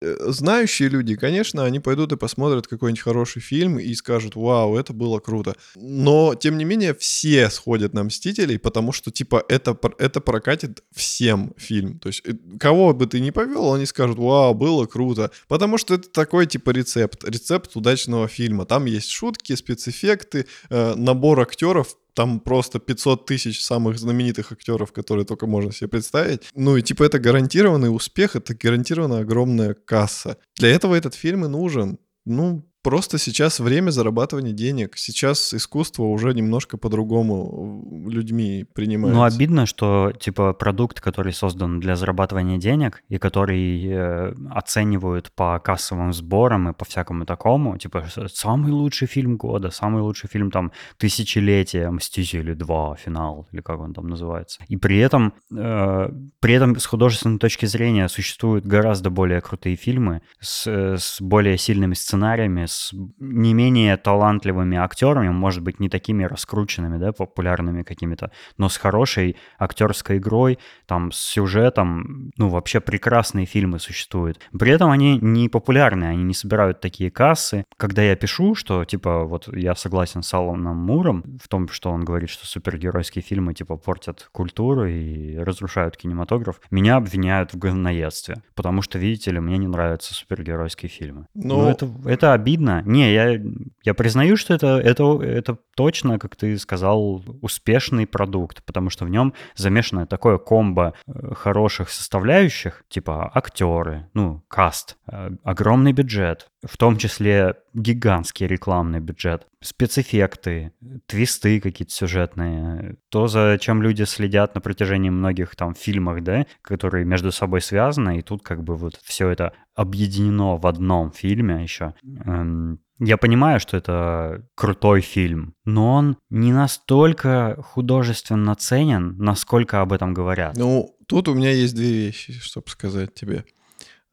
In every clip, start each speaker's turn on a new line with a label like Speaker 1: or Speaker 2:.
Speaker 1: э, знающие люди, конечно, они пойдут и посмотрят какой-нибудь хороший фильм и скажут, вау, это было круто. Но, тем не менее, все сходят на «Мстителей», потому что, типа, это, это прокатит всем фильм. То есть, э, кого бы ты ни повел, они скажут, вау, было круто. Потому что это такой, типа, рецепт. Рецепт удачного фильма. Там есть шутки, спецэффекты, э, набор актеров, там просто 500 тысяч самых знаменитых актеров, которые только можно себе представить. Ну и типа это гарантированный успех, это гарантированно огромная касса. Для этого этот фильм и нужен. Ну, Просто сейчас время зарабатывания денег. Сейчас искусство уже немножко по-другому людьми принимается.
Speaker 2: Ну, обидно, что, типа, продукт, который создан для зарабатывания денег и который э, оценивают по кассовым сборам и по всякому такому, типа, самый лучший фильм года, самый лучший фильм, там, тысячелетия, «Мстители 2», финал, или как он там называется. И при этом, э, при этом с художественной точки зрения существуют гораздо более крутые фильмы с, с более сильными сценариями, с не менее талантливыми актерами, может быть, не такими раскрученными, да, популярными какими-то, но с хорошей актерской игрой, там, с сюжетом, ну, вообще прекрасные фильмы существуют. При этом они не популярны, они не собирают такие кассы. Когда я пишу, что, типа, вот я согласен с Алланом Муром в том, что он говорит, что супергеройские фильмы, типа, портят культуру и разрушают кинематограф, меня обвиняют в говноедстве, потому что, видите ли, мне не нравятся супергеройские фильмы. Но... Ну, это, это обидно, обидно. Не, я, я признаю, что это, это, это точно, как ты сказал, успешный продукт, потому что в нем замешано такое комбо э, хороших составляющих, типа актеры, ну, каст, э, огромный бюджет, в том числе гигантский рекламный бюджет, спецэффекты, твисты какие-то сюжетные, то, за чем люди следят на протяжении многих там фильмов, да, которые между собой связаны, и тут как бы вот все это объединено в одном фильме еще. Эм, я понимаю, что это крутой фильм, но он не настолько художественно ценен, насколько об этом говорят.
Speaker 1: Ну, тут у меня есть две вещи, чтобы сказать тебе.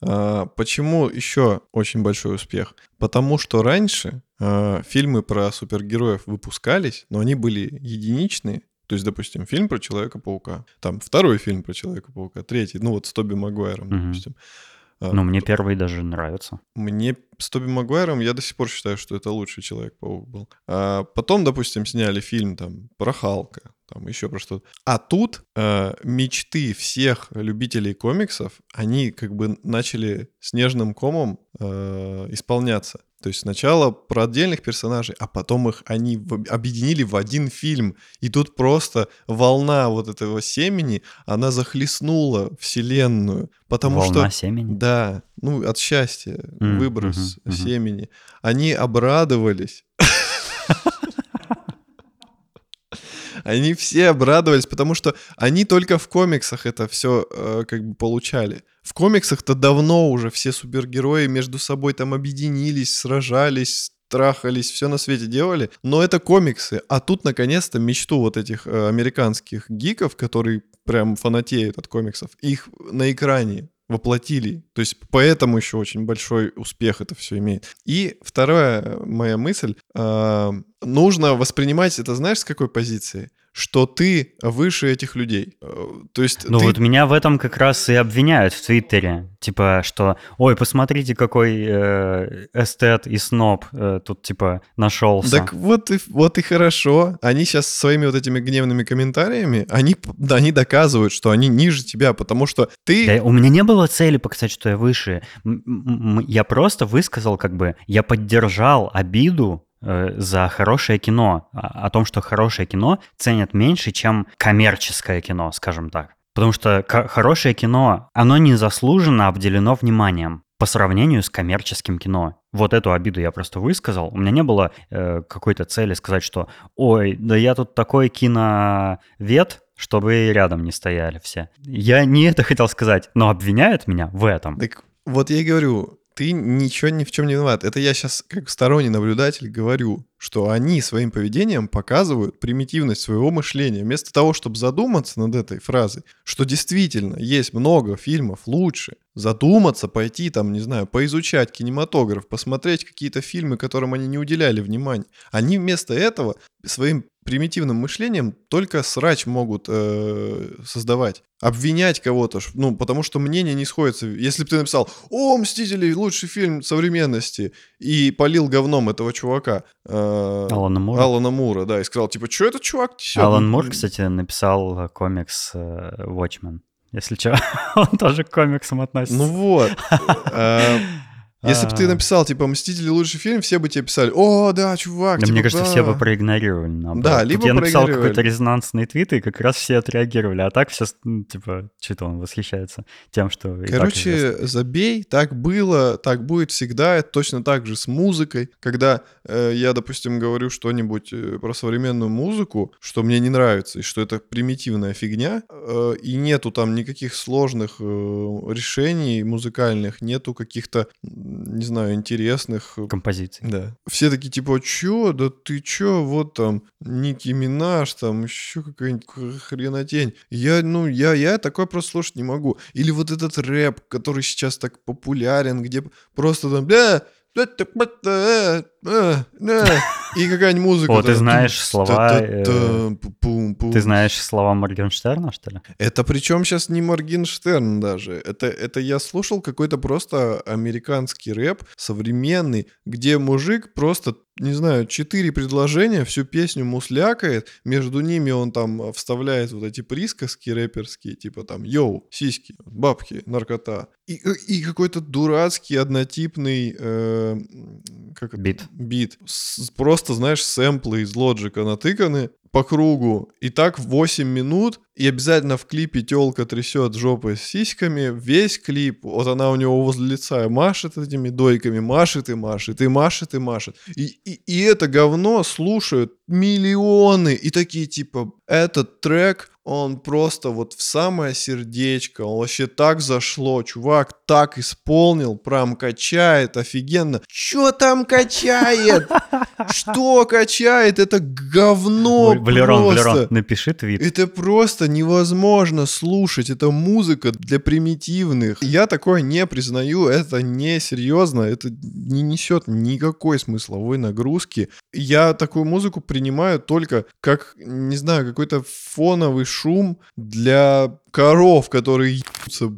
Speaker 1: А, почему еще очень большой успех? Потому что раньше а, фильмы про супергероев выпускались, но они были единичные. То есть, допустим, фильм про Человека-паука, там второй фильм про Человека-паука, третий, ну вот с Тоби Магуайром, угу. допустим.
Speaker 2: А, ну, мне первый даже нравится.
Speaker 1: Мне с Тоби Магуайром я до сих пор считаю, что это лучший Человек-паук был. А потом, допустим, сняли фильм там про Халка, там еще про что-то. А тут э, мечты всех любителей комиксов, они как бы начали снежным комом э, исполняться. То есть сначала про отдельных персонажей, а потом их они объединили в один фильм. И тут просто волна вот этого семени, она захлестнула вселенную. Потому
Speaker 2: волна
Speaker 1: что...
Speaker 2: семени?
Speaker 1: Да, ну от счастья, mm, выброс mm-hmm, семени. Mm-hmm. Они обрадовались. Они все обрадовались, потому что они только в комиксах это все э, как бы получали. В комиксах-то давно уже все супергерои между собой там объединились, сражались, трахались, все на свете делали, но это комиксы. А тут, наконец-то, мечту вот этих э, американских гиков, которые прям фанатеют от комиксов, их на экране воплотили. То есть поэтому еще очень большой успех это все имеет. И вторая моя мысль. Э, нужно воспринимать это, знаешь, с какой позиции? Что ты выше этих людей. Э, то есть
Speaker 2: ну
Speaker 1: ты...
Speaker 2: вот меня в этом как раз и обвиняют в Твиттере. Типа, что, ой, посмотрите, какой э, эстет и сноб э, тут, типа, нашелся.
Speaker 1: Так вот и, вот и хорошо. Они сейчас своими вот этими гневными комментариями, они, да, они доказывают, что они ниже тебя, потому что ты...
Speaker 2: Да, у меня не было цели показать, что я выше. Я просто высказал, как бы, я поддержал обиду за хорошее кино, о том, что хорошее кино ценят меньше, чем коммерческое кино, скажем так. Потому что хорошее кино, оно незаслуженно обделено вниманием по сравнению с коммерческим кино. Вот эту обиду я просто высказал. У меня не было э, какой-то цели сказать, что «Ой, да я тут такой киновед, чтобы рядом не стояли все». Я не это хотел сказать, но обвиняют меня в этом.
Speaker 1: Так вот я и говорю, ты ничего ни в чем не виноват. Это я сейчас как сторонний наблюдатель говорю. Что они своим поведением показывают примитивность своего мышления. Вместо того, чтобы задуматься над этой фразой, что действительно есть много фильмов лучше, задуматься, пойти там, не знаю, поизучать кинематограф, посмотреть какие-то фильмы, которым они не уделяли внимания. Они вместо этого своим примитивным мышлением только срач могут э, создавать. Обвинять кого-то, ну, потому что мнение не сходится. Если бы ты написал «О, «Мстители» — лучший фильм современности» и полил говном этого чувака.
Speaker 2: Э, Алана Мура.
Speaker 1: Алана Мура, да, и сказал, типа, что этот чувак несет?
Speaker 2: Алан Мур, кстати, написал комикс э, «Watchmen». Если что, он тоже к комиксам относится.
Speaker 1: Ну вот. Если бы ты а. написал, типа, «Мстители» лучший фильм, все бы тебе писали, «О, да, чувак, типа,
Speaker 2: Мне кажется, все бы проигнорировали. Наоборот.
Speaker 1: Да, либо
Speaker 2: я написал какой-то резонансный твит, и как раз все отреагировали. А так все, ну, типа, что-то он восхищается тем, что
Speaker 1: Короче, забей, так было, так будет всегда. Это точно так же с музыкой. Когда э, я, допустим, говорю что-нибудь э, про современную музыку, что мне не нравится, и что это примитивная фигня, э, и нету там никаких сложных э, решений музыкальных, нету каких-то не знаю, интересных...
Speaker 2: Композиций.
Speaker 1: Да. Все такие, типа, чё, да ты чё, вот там Ники Минаж, там еще какая-нибудь хренотень. Я, ну, я, я такое просто слушать не могу. Или вот этот рэп, который сейчас так популярен, где просто там, бля, и какая-нибудь музыка.
Speaker 2: О, ты знаешь слова... Э, ты знаешь слова Моргенштерна, что ли?
Speaker 1: Это причем сейчас не Моргенштерн даже. Это, это я слушал какой-то просто американский рэп, современный, где мужик просто не знаю, четыре предложения, всю песню муслякает, между ними он там вставляет вот эти присказки рэперские, типа там «Yo, сиськи, бабки, наркота». И, и какой-то дурацкий, однотипный... Э, как это?
Speaker 2: Бит.
Speaker 1: Бит. С, просто, знаешь, сэмплы из Logic а натыканы по кругу. И так 8 минут, и обязательно в клипе телка трясет жопой с сиськами. Весь клип, вот она у него возле лица машет этими дойками, машет и машет, и машет и машет. И, и, и это говно слушают миллионы. И такие типа, этот трек, он просто вот в самое сердечко, он вообще так зашло, чувак так исполнил, прям качает офигенно. Чё там качает? Что качает? Это говно
Speaker 2: Валерон,
Speaker 1: просто.
Speaker 2: Валерон, напиши твит.
Speaker 1: Это просто невозможно слушать, это музыка для примитивных. Я такое не признаю, это не серьезно, это не несет никакой смысловой нагрузки. Я такую музыку принимаю только как, не знаю, какой-то фоновый шум для коров, которые ебутся.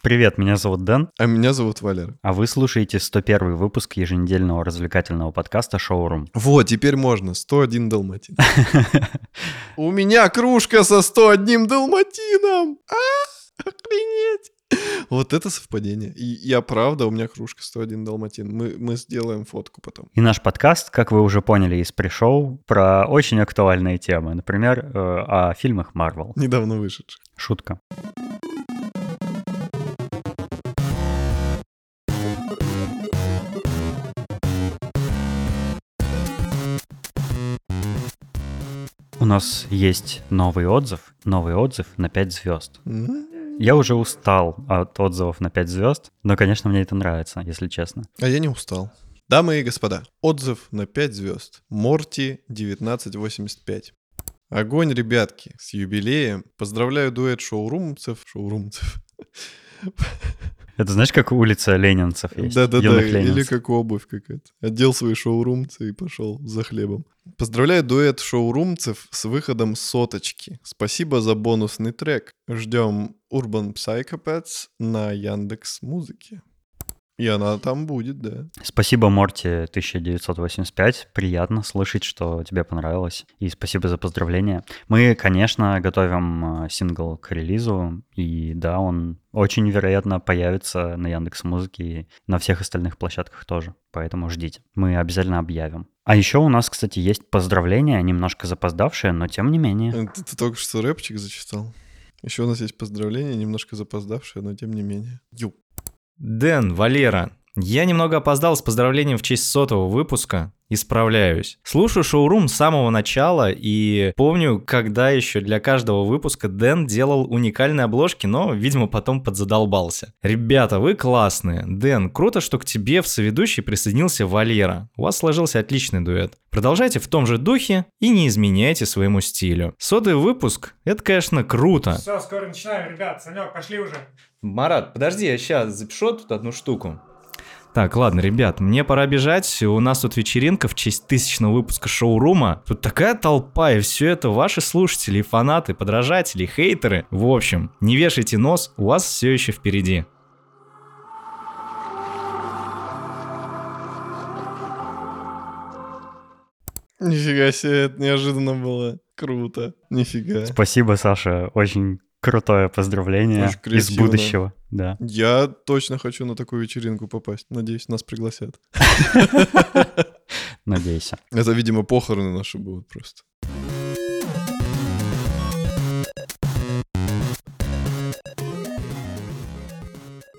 Speaker 2: Привет, меня зовут Дэн.
Speaker 1: А меня зовут Валер.
Speaker 2: А вы слушаете 101 выпуск еженедельного развлекательного подкаста «Шоурум».
Speaker 1: Вот, теперь можно. 101 Далматин. У меня кружка со 101 Далматином! А, охренеть! Вот это совпадение. И я правда, у меня кружка 101 Далматин. Мы, мы сделаем фотку потом.
Speaker 2: И наш подкаст, как вы уже поняли из пришел, про очень актуальные темы. Например, э, о фильмах Marvel.
Speaker 1: Недавно вышедших.
Speaker 2: Шутка. У нас есть новый отзыв, новый отзыв на 5 звезд. Mm-hmm. Я уже устал от отзывов на 5 звезд, но, конечно, мне это нравится, если честно.
Speaker 1: А я не устал. Дамы и господа, отзыв на 5 звезд. Морти 1985. Огонь, ребятки, с юбилеем. Поздравляю дуэт шоурумцев. Шоурумцев.
Speaker 2: Это знаешь, как улица ленинцев есть?
Speaker 1: Да-да-да, или как обувь какая-то. Отдел свои шоурумцы и пошел за хлебом. Поздравляю дуэт шоурумцев с выходом соточки. Спасибо за бонусный трек. Ждем Urban Psychopaths на Яндекс Музыке. И она там будет, да.
Speaker 2: Спасибо, Морти 1985. Приятно слышать, что тебе понравилось. И спасибо за поздравления. Мы, конечно, готовим э, сингл к релизу. И да, он очень вероятно появится на Яндекс Музыке и на всех остальных площадках тоже. Поэтому ждите. Мы обязательно объявим. А еще у нас, кстати, есть поздравления, немножко запоздавшие, но тем не менее.
Speaker 1: Ты, ты только что рэпчик зачитал. Еще у нас есть поздравления, немножко запоздавшие, но тем не менее. Ю.
Speaker 3: Дэн, Валера, Я немного опоздал с поздравлением в честь сотого выпуска. Исправляюсь. Слушаю шоурум с самого начала и помню, когда еще для каждого выпуска Дэн делал уникальные обложки, но, видимо, потом подзадолбался. Ребята, вы классные. Дэн, круто, что к тебе в соведущий присоединился Валера. У вас сложился отличный дуэт. Продолжайте в том же духе и не изменяйте своему стилю. Сотый выпуск — это, конечно, круто.
Speaker 4: Все, скоро начинаем, ребят. Санек, пошли уже.
Speaker 3: Марат, подожди, я сейчас запишу тут одну штуку. Так, ладно, ребят, мне пора бежать. У нас тут вечеринка в честь тысячного выпуска шоурума. Тут такая толпа, и все это ваши слушатели, фанаты, подражатели, хейтеры. В общем, не вешайте нос, у вас все еще впереди.
Speaker 1: Нифига себе, это неожиданно было. Круто. Нифига.
Speaker 2: Спасибо, Саша. Очень крутое поздравление из будущего. Да.
Speaker 1: Я точно хочу на такую вечеринку попасть. Надеюсь, нас пригласят.
Speaker 2: Надейся.
Speaker 1: Это, видимо, похороны наши будут просто.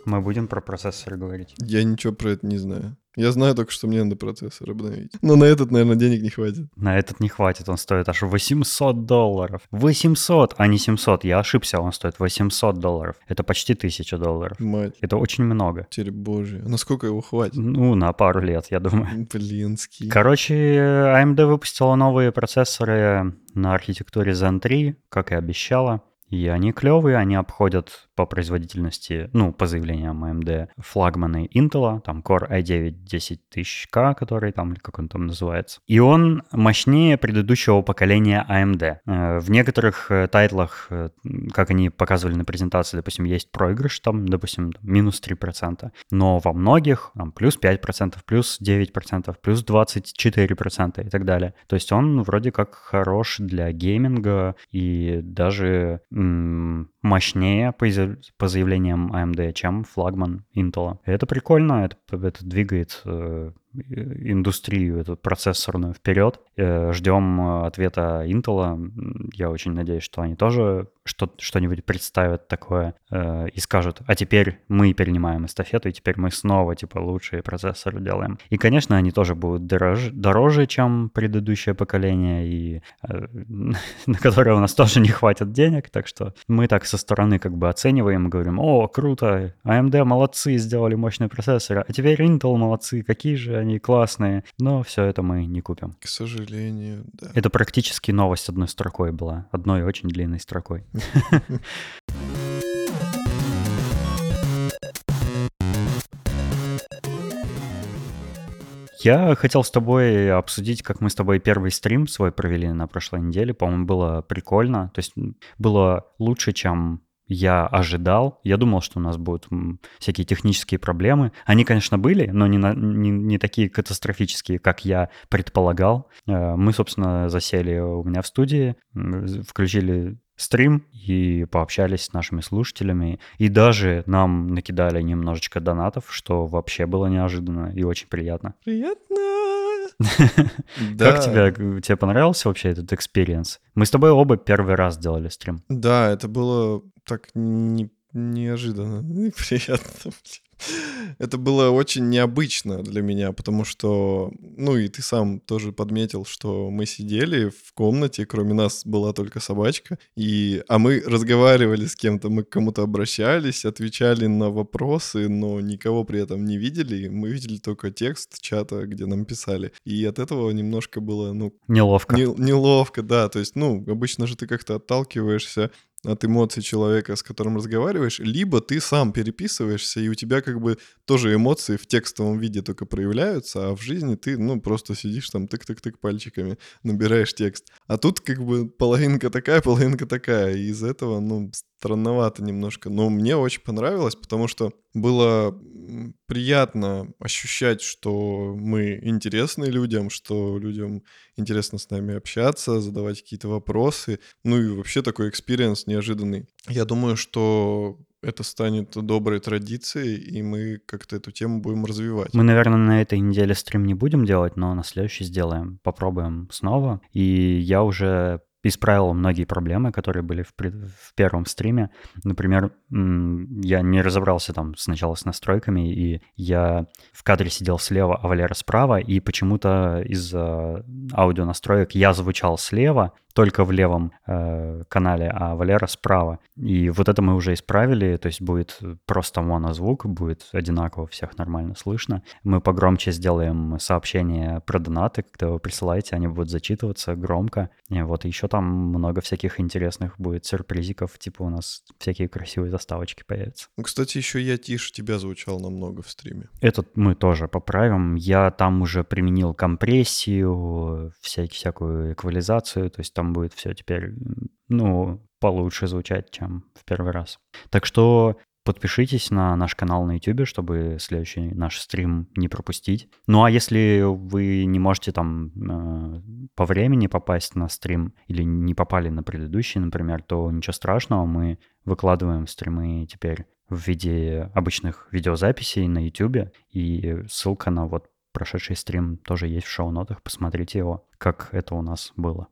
Speaker 2: Мы будем про процессоры говорить.
Speaker 1: Я ничего про это не знаю. Я знаю только, что мне надо процессор обновить. Но на этот, наверное, денег не хватит.
Speaker 2: На этот не хватит, он стоит аж 800 долларов. 800, а не 700. Я ошибся, он стоит 800 долларов. Это почти 1000 долларов.
Speaker 1: Мать,
Speaker 2: Это очень много.
Speaker 1: теперь божья. А насколько его хватит?
Speaker 2: Ну, на пару лет, я думаю.
Speaker 1: Блинский.
Speaker 2: Короче, AMD выпустила новые процессоры на архитектуре Zen 3, как и обещала. И они клевые, они обходят по производительности, ну, по заявлениям AMD, флагманы Intel, там Core i9 10000K, который там, как он там называется. И он мощнее предыдущего поколения AMD. Э, В некоторых э, тайтлах, э, как они показывали на презентации, допустим, есть проигрыш, там, допустим, минус 3%, но во многих там плюс 5%, плюс 9%, плюс 24% и так далее. То есть он вроде как хорош для гейминга и даже мощнее по, по заявлениям AMD, чем флагман Intel. Это прикольно, это, это двигает э, индустрию эту процессорную вперед. Э, Ждем э, ответа Intel. Я очень надеюсь, что они тоже что- что-нибудь представят такое э, и скажут, а теперь мы перенимаем эстафету, и теперь мы снова типа лучшие процессоры делаем. И, конечно, они тоже будут дороже, дороже чем предыдущее поколение, и на которое у нас тоже не хватит денег, так что мы так со стороны как бы оцениваем говорим, о, круто, AMD молодцы, сделали мощные процессоры, а теперь Intel молодцы, какие же они классные, но все это мы не купим.
Speaker 1: К сожалению, да.
Speaker 2: Это практически новость одной строкой была, одной очень длинной строкой. Я хотел с тобой обсудить, как мы с тобой первый стрим свой провели на прошлой неделе. По-моему, было прикольно. То есть было лучше, чем я ожидал. Я думал, что у нас будут всякие технические проблемы. Они, конечно, были, но не, на- не, не такие катастрофические, как я предполагал. Э, Мы, собственно, засели у меня в студии, включили стрим и пообщались с нашими слушателями. И даже нам накидали немножечко донатов, что вообще было неожиданно и очень приятно.
Speaker 1: Приятно.
Speaker 2: Как тебе, тебе понравился вообще этот experience? Мы с тобой оба первый раз делали стрим.
Speaker 1: Да, это было так не- неожиданно и приятно. Это было очень необычно для меня, потому что, ну и ты сам тоже подметил, что мы сидели в комнате, кроме нас была только собачка, и, а мы разговаривали с кем-то, мы к кому-то обращались, отвечали на вопросы, но никого при этом не видели, мы видели только текст чата, где нам писали, и от этого немножко было, ну,
Speaker 2: Неловко.
Speaker 1: не- неловко, да. То есть, ну, обычно же ты как-то отталкиваешься от эмоций человека, с которым разговариваешь, либо ты сам переписываешься, и у тебя как бы тоже эмоции в текстовом виде только проявляются, а в жизни ты, ну, просто сидишь там тык-тык-тык пальчиками, набираешь текст. А тут как бы половинка такая, половинка такая, и из этого, ну, странновато немножко. Но мне очень понравилось, потому что было приятно ощущать, что мы интересны людям, что людям интересно с нами общаться, задавать какие-то вопросы. Ну и вообще такой experience неожиданный. Я думаю, что это станет доброй традицией, и мы как-то эту тему будем развивать.
Speaker 2: Мы, наверное, на этой неделе стрим не будем делать, но на следующий сделаем. Попробуем снова. И я уже исправил многие проблемы, которые были в, пред- в первом стриме. Например, я не разобрался там сначала с настройками, и я в кадре сидел слева, а Валера справа, и почему-то из-за аудио настроек я звучал слева, только в левом э, канале, а Валера справа. И вот это мы уже исправили, то есть будет просто монозвук, будет одинаково всех нормально слышно. Мы погромче сделаем сообщения про донаты, когда вы присылаете, они будут зачитываться громко. И вот еще там много всяких интересных будет сюрпризиков, типа у нас всякие красивые заставочки появятся.
Speaker 1: Ну, кстати, еще я тише тебя звучал намного в стриме.
Speaker 2: Этот мы тоже поправим. Я там уже применил компрессию, всякий, всякую эквализацию, то есть там будет все теперь, ну, получше звучать, чем в первый раз. Так что подпишитесь на наш канал на YouTube, чтобы следующий наш стрим не пропустить. Ну а если вы не можете там э, по времени попасть на стрим или не попали на предыдущий, например, то ничего страшного, мы выкладываем стримы теперь в виде обычных видеозаписей на YouTube, и ссылка на вот прошедший стрим тоже есть в шоу-нотах, посмотрите его, как это у нас было.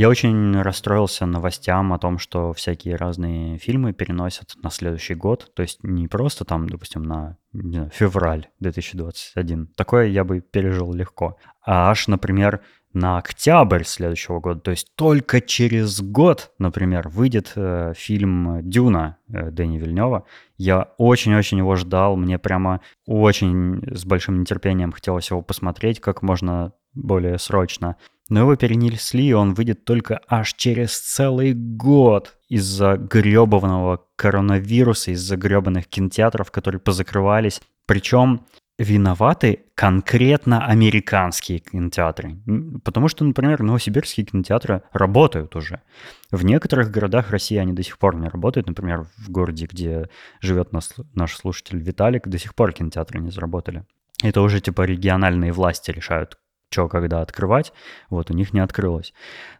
Speaker 2: Я очень расстроился новостям о том, что всякие разные фильмы переносят на следующий год. То есть не просто там, допустим, на не знаю, февраль 2021. Такое я бы пережил легко. А аж, например, на октябрь следующего года, то есть только через год, например, выйдет э, фильм «Дюна» э, Дэни Вильнева. Я очень-очень его ждал, мне прямо очень с большим нетерпением хотелось его посмотреть как можно более срочно. Но его перенесли, и он выйдет только аж через целый год из-за гребованного коронавируса, из-за гребаных кинотеатров, которые позакрывались. Причем виноваты конкретно американские кинотеатры. Потому что, например, новосибирские кинотеатры работают уже. В некоторых городах России они до сих пор не работают. Например, в городе, где живет наш, слушатель Виталик, до сих пор кинотеатры не заработали. Это уже типа региональные власти решают, что когда открывать, вот у них не открылось.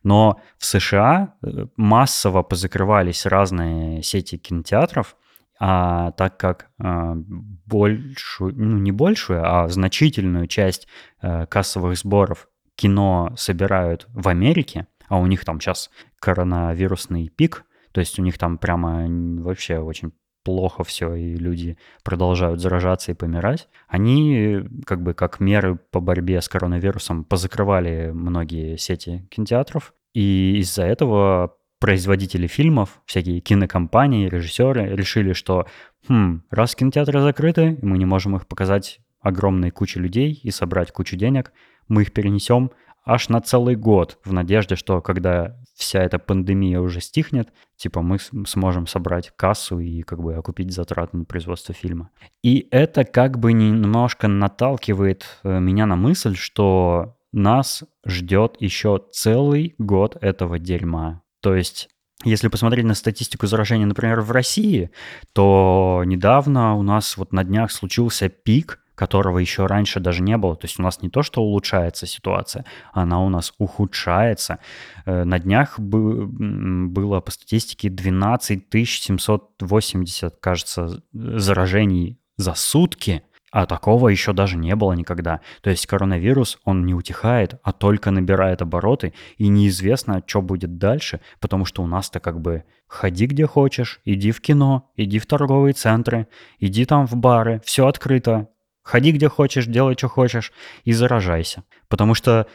Speaker 2: Но в США э, массово позакрывались разные сети кинотеатров, а так как а, большую, ну не большую, а значительную часть а, кассовых сборов кино собирают в Америке, а у них там сейчас коронавирусный пик, то есть у них там прямо вообще очень плохо все, и люди продолжают заражаться и помирать, они как бы как меры по борьбе с коронавирусом позакрывали многие сети кинотеатров, и из-за этого производители фильмов, всякие кинокомпании, режиссеры решили, что хм, раз кинотеатры закрыты, мы не можем их показать огромной куче людей и собрать кучу денег, мы их перенесем аж на целый год в надежде, что когда вся эта пандемия уже стихнет, типа мы сможем собрать кассу и как бы окупить затраты на производство фильма. И это как бы немножко наталкивает э, меня на мысль, что нас ждет еще целый год этого дерьма. То есть если посмотреть на статистику заражения, например, в России, то недавно у нас вот на днях случился пик, которого еще раньше даже не было. То есть у нас не то, что улучшается ситуация, она у нас ухудшается. Э, на днях было по статистике 12 780, кажется, заражений за сутки. А такого еще даже не было никогда. То есть коронавирус, он не утихает, а только набирает обороты, и неизвестно, что будет дальше, потому что у нас-то как бы ходи где хочешь, иди в кино, иди в торговые центры, иди там в бары, все открыто, ходи где хочешь, делай, что хочешь, и заражайся. Потому что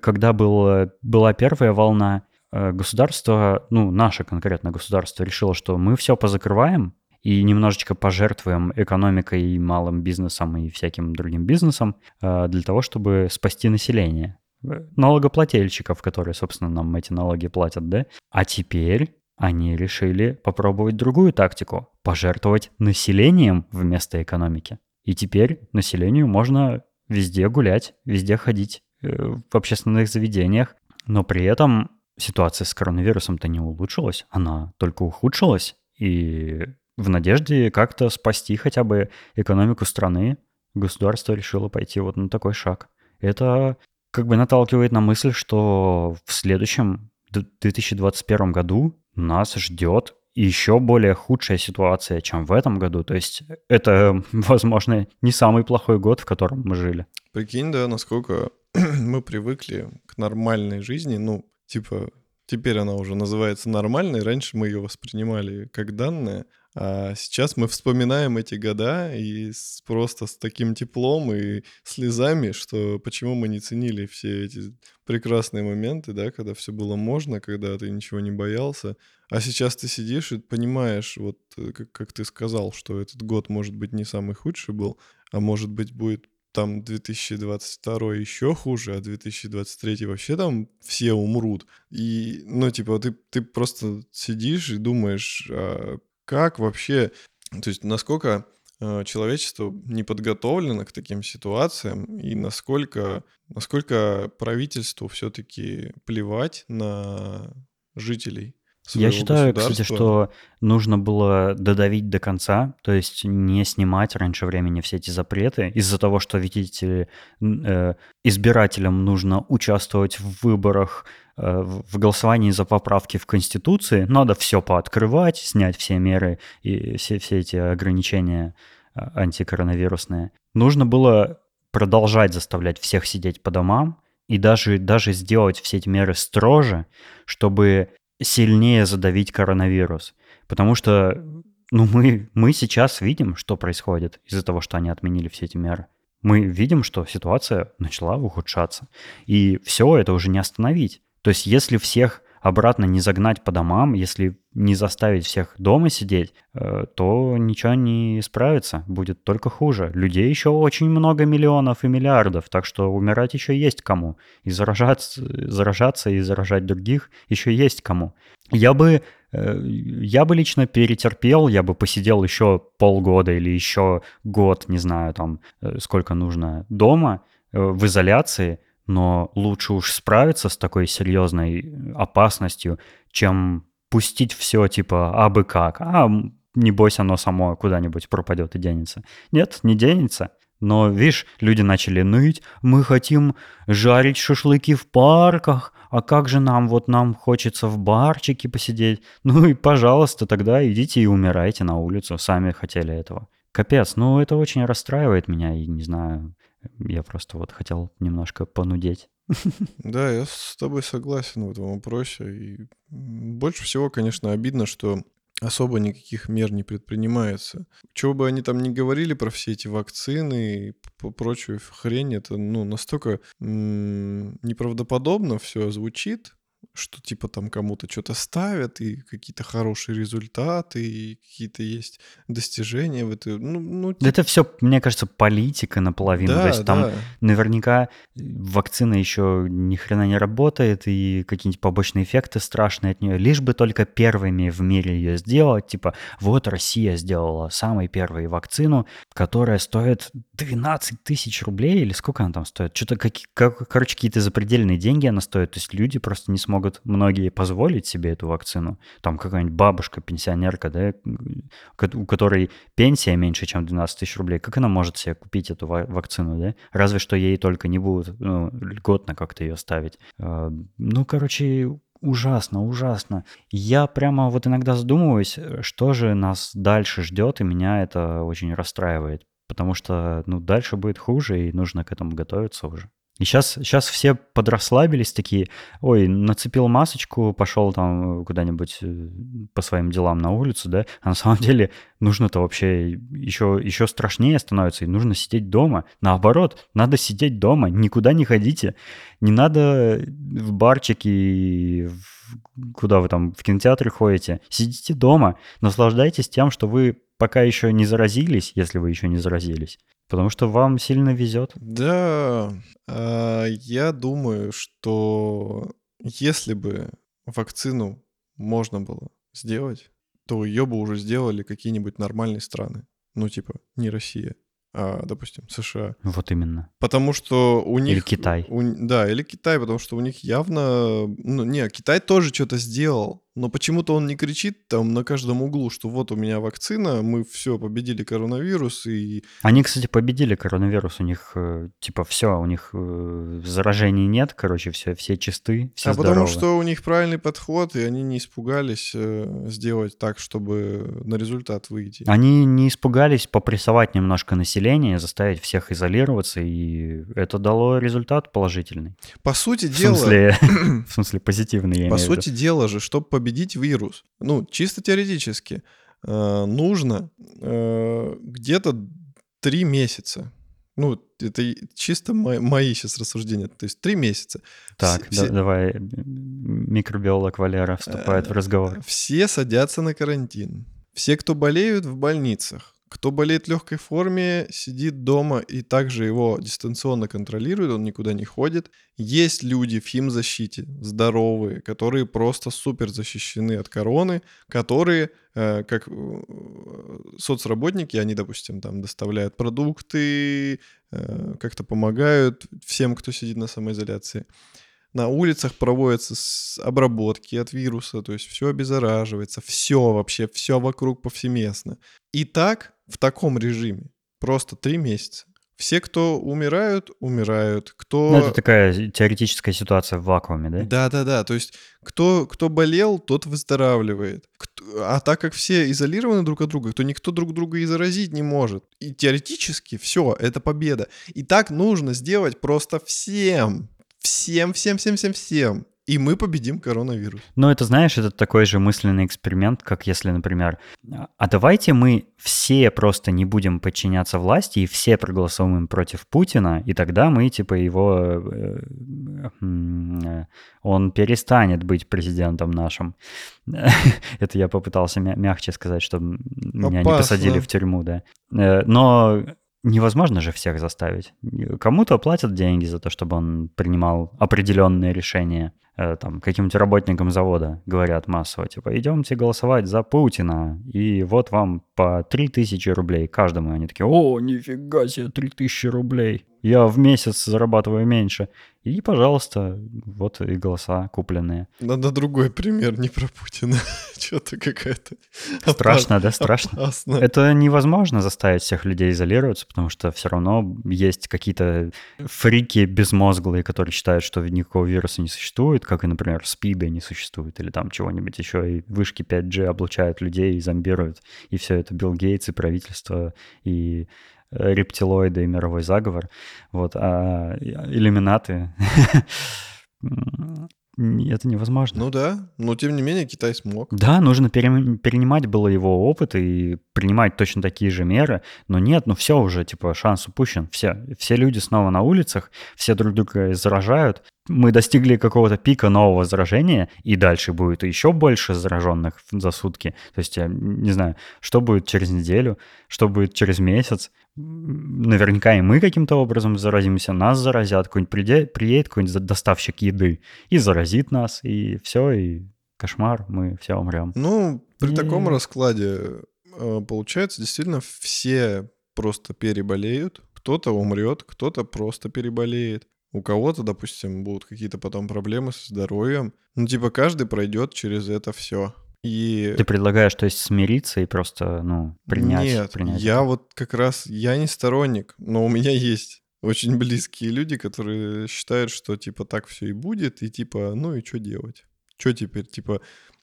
Speaker 2: когда был, была первая волна, э, государство, ну, наше конкретно государство решило, что мы все позакрываем, и немножечко пожертвуем экономикой, и малым бизнесом и всяким другим бизнесом э, для того, чтобы спасти население. Налогоплательщиков, которые, собственно, нам эти налоги платят, да? А теперь они решили попробовать другую тактику – пожертвовать населением вместо экономики. И теперь населению можно везде гулять, везде ходить э, в общественных заведениях, но при этом ситуация с коронавирусом-то не улучшилась, она только ухудшилась, и в надежде как-то спасти хотя бы экономику страны, государство решило пойти вот на такой шаг. Это как бы наталкивает на мысль, что в следующем 2021 году нас ждет еще более худшая ситуация, чем в этом году. То есть это, возможно, не самый плохой год, в котором мы жили.
Speaker 1: Прикинь, да, насколько мы привыкли к нормальной жизни. Ну, типа, теперь она уже называется нормальной. Раньше мы ее воспринимали как данное. А сейчас мы вспоминаем эти года и с, просто с таким теплом и слезами, что почему мы не ценили все эти прекрасные моменты, да, когда все было можно, когда ты ничего не боялся. А сейчас ты сидишь и понимаешь, вот э, как, как ты сказал, что этот год может быть не самый худший был, а может быть будет там 2022 еще хуже, а 2023 вообще там все умрут. И, ну, типа, ты, ты просто сидишь и думаешь, а как вообще, то есть насколько э, человечество не подготовлено к таким ситуациям и насколько, насколько правительству все-таки плевать на жителей.
Speaker 2: Я считаю, кстати, что нужно было додавить до конца, то есть не снимать раньше времени все эти запреты из-за того, что, видите, э, избирателям нужно участвовать в выборах, э, в голосовании за поправки в Конституции, надо все пооткрывать, снять все меры и все, все эти ограничения э, антикоронавирусные. Нужно было продолжать заставлять всех сидеть по домам, и даже, даже сделать все эти меры строже, чтобы сильнее задавить коронавирус. Потому что ну, мы, мы сейчас видим, что происходит из-за того, что они отменили все эти меры. Мы видим, что ситуация начала ухудшаться. И все это уже не остановить. То есть если всех обратно не загнать по домам, если не заставить всех дома сидеть, э, то ничего не исправится, будет только хуже. Людей еще очень много миллионов и миллиардов, так что умирать еще есть кому. И заражаться, заражаться и заражать других еще есть кому. Я бы, э, я бы лично перетерпел, я бы посидел еще полгода или еще год, не знаю, там, э, сколько нужно дома в изоляции – но лучше уж справиться с такой серьезной опасностью, чем пустить все типа абы как, а небось оно само куда-нибудь пропадет и денется. Нет, не денется. Но, видишь, люди начали ныть, мы хотим жарить шашлыки в парках, а как же нам, вот нам хочется в барчике посидеть. Ну и, пожалуйста, тогда идите и умирайте на улицу, сами хотели этого. Капец, ну это очень расстраивает меня, и не знаю, я просто вот хотел немножко понудеть.
Speaker 1: Да, я с тобой согласен в этом вопросе. И больше всего, конечно, обидно, что особо никаких мер не предпринимается. Чего бы они там ни говорили про все эти вакцины и прочую хрень, это ну, настолько м- неправдоподобно все звучит, что типа там кому-то что-то ставят, и какие-то хорошие результаты, и какие-то есть достижения в этой... Ну, ну, типа...
Speaker 2: Это все, мне кажется, политика наполовину. Да, То есть там да. наверняка вакцина еще ни хрена не работает, и какие-нибудь побочные эффекты страшные от нее. Лишь бы только первыми в мире ее сделать. Типа, вот Россия сделала самой первой вакцину, которая стоит 12 тысяч рублей, или сколько она там стоит? Что-то, как, как, короче, какие-то запредельные деньги она стоит. То есть люди просто не смогут смогут многие позволить себе эту вакцину. Там какая-нибудь бабушка, пенсионерка, да, у которой пенсия меньше, чем 12 тысяч рублей, как она может себе купить эту вакцину, да? Разве что ей только не будут ну, льготно как-то ее ставить. А, ну, короче, ужасно, ужасно. Я прямо вот иногда задумываюсь, что же нас дальше ждет, и меня это очень расстраивает. Потому что, ну, дальше будет хуже, и нужно к этому готовиться уже. И сейчас, сейчас все подрасслабились такие, ой, нацепил масочку, пошел там куда-нибудь э, по своим делам на улицу, да, а на самом деле нужно-то вообще еще, еще страшнее становится, и нужно сидеть дома. Наоборот, надо сидеть дома, никуда не ходите. Не надо в барчики, в, куда вы там, в кинотеатры ходите. Сидите дома, наслаждайтесь тем, что вы пока еще не заразились, если вы еще не заразились. Потому что вам сильно везет.
Speaker 1: Да, а, я думаю, что если бы вакцину можно было сделать, то ее бы уже сделали какие-нибудь нормальные страны. Ну, типа, не Россия, а, допустим, США.
Speaker 2: Вот именно.
Speaker 1: Потому что у них...
Speaker 2: Или Китай.
Speaker 1: У, да, или Китай, потому что у них явно... Ну, не, Китай тоже что-то сделал. Но почему-то он не кричит там на каждом углу, что вот у меня вакцина, мы все победили коронавирус и...
Speaker 2: Они, кстати, победили коронавирус, у них э, типа все, у них э, заражений нет, короче, все, все чисты, все
Speaker 1: а
Speaker 2: здоровы.
Speaker 1: потому что у них правильный подход, и они не испугались э, сделать так, чтобы на результат выйти.
Speaker 2: Они не испугались попрессовать немножко население, заставить всех изолироваться, и это дало результат положительный.
Speaker 1: По сути
Speaker 2: В
Speaker 1: дела...
Speaker 2: смысле, в смысле позитивный, я
Speaker 1: По
Speaker 2: имею в виду.
Speaker 1: сути дела же, чтобы победить вирус, ну, чисто теоретически, э, нужно э, где-то три месяца. Ну, это чисто мо- мои сейчас рассуждения. То есть три месяца.
Speaker 2: Так,
Speaker 1: Все-
Speaker 2: да- давай, микробиолог Валера вступает в
Speaker 1: Э,
Speaker 2: разговор.
Speaker 1: Все садятся на карантин. Все, кто болеют в больницах. Кто болеет в легкой форме, сидит дома и также его дистанционно контролирует, он никуда не ходит. Есть люди в химзащите, здоровые, которые просто супер защищены от короны, которые, э, как э, соцработники, они, допустим, там доставляют продукты, э, как-то помогают всем, кто сидит на самоизоляции. На улицах проводятся обработки от вируса, то есть все обеззараживается, все вообще, все вокруг повсеместно. И так, в таком режиме, просто три месяца. Все, кто умирают, умирают. Кто...
Speaker 2: Ну, это такая теоретическая ситуация в вакууме, да?
Speaker 1: Да-да-да, то есть кто, кто болел, тот выздоравливает. Кто- А так как все изолированы друг от друга, то никто друг друга и заразить не может. И теоретически все, это победа. И так нужно сделать просто всем. Всем, всем, всем, всем, всем. И мы победим коронавирус.
Speaker 2: Ну, это, знаешь, это такой же мысленный эксперимент, как если, например, а давайте мы все просто не будем подчиняться власти и все проголосуем против Путина, и тогда мы, типа, его... э, э, Он перестанет быть президентом нашим. Это я попытался мя- мягче сказать, чтобы меня не посадили в тюрьму, да. Э, Но невозможно же всех заставить. Кому-то платят деньги за то, чтобы он принимал определенные решения. Э, Там каким-нибудь работникам завода говорят массово, типа, идемте голосовать за Путина, и вот вам по 3000 рублей каждому. И они такие, о, нифига себе, 3000 рублей. Я в месяц зарабатываю меньше. И, пожалуйста, вот и голоса купленные.
Speaker 1: Надо другой пример, не про Путина. Что-то какая-то...
Speaker 2: Страшно, да, страшно?
Speaker 1: Опасно.
Speaker 2: Это невозможно заставить всех людей изолироваться, потому что все равно есть какие-то фрики безмозглые, которые считают, что никакого вируса не существует, как и, например, СПИДа не существует, или там чего-нибудь еще, и вышки 5G облучают людей и зомбируют, и все это Билл Гейтс и правительство, и рептилоиды и мировой заговор. Вот, а иллюминаты... Это невозможно.
Speaker 1: Ну да, но тем не менее Китай смог.
Speaker 2: Да, нужно перенимать было его опыт и принимать точно такие же меры, но нет, ну все уже, типа, шанс упущен. Все, все люди снова на улицах, все друг друга заражают. Мы достигли какого-то пика нового заражения, и дальше будет еще больше зараженных за сутки. То есть, я не знаю, что будет через неделю, что будет через месяц. Наверняка и мы каким-то образом заразимся, нас заразят, какой-нибудь приедет какой-нибудь доставщик еды и заразит нас, и все, и кошмар, мы все умрем.
Speaker 1: Ну, при
Speaker 2: И-
Speaker 1: таком раскладе э, получается, действительно, все просто переболеют. Кто-то умрет, кто-то просто переболеет. У кого-то, допустим, будут какие-то потом проблемы со здоровьем. Ну, типа, каждый пройдет через это все. И
Speaker 2: Ты предлагаешь, то есть, смириться и просто, ну, принять?
Speaker 1: Нет,
Speaker 2: принять
Speaker 1: я вот как раз, я не сторонник, но у меня есть очень близкие люди, которые считают, что типа так все и будет, и типа, ну и что делать? Что теперь, типа,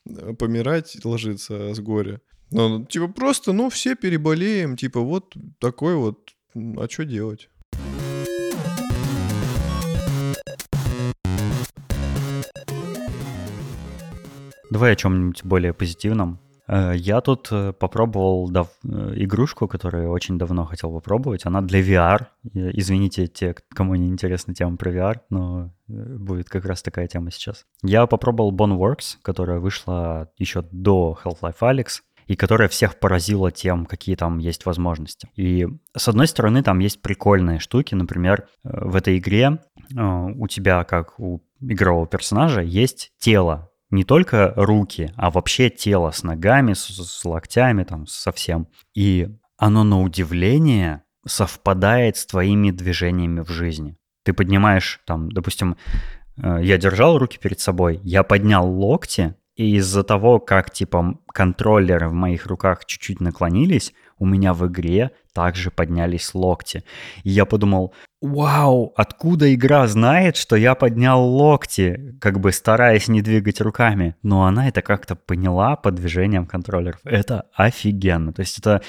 Speaker 1: э, помирать, ложиться с горя? Ну, типа просто, ну все переболеем, типа вот такой вот, а что делать?
Speaker 2: Давай о чем-нибудь более позитивном. Э, Я тут э, попробовал дав- э, игрушку, которую очень давно хотел попробовать. Она для VR. Извините те, кому не интересна тема про VR, но будет как раз такая тема сейчас. Я попробовал Boneworks, которая вышла еще до Half-Life Alyx и которая всех поразила тем, какие там есть возможности. И с одной стороны, там есть прикольные штуки. Например, в этой игре у тебя, как у игрового персонажа, есть тело, не только руки, а вообще тело с ногами, с, с локтями, там, со всем. И оно на удивление совпадает с твоими движениями в жизни. Ты поднимаешь, там, допустим, э, я держал руки перед собой, я поднял локти, И из-за того, как, типа, контроллеры в моих руках чуть-чуть наклонились, у меня в игре также поднялись локти. И я подумал, вау, откуда игра знает, что я поднял локти, как бы стараясь не двигать руками. Но она это как-то поняла по движениям контроллеров. Это офигенно. То есть это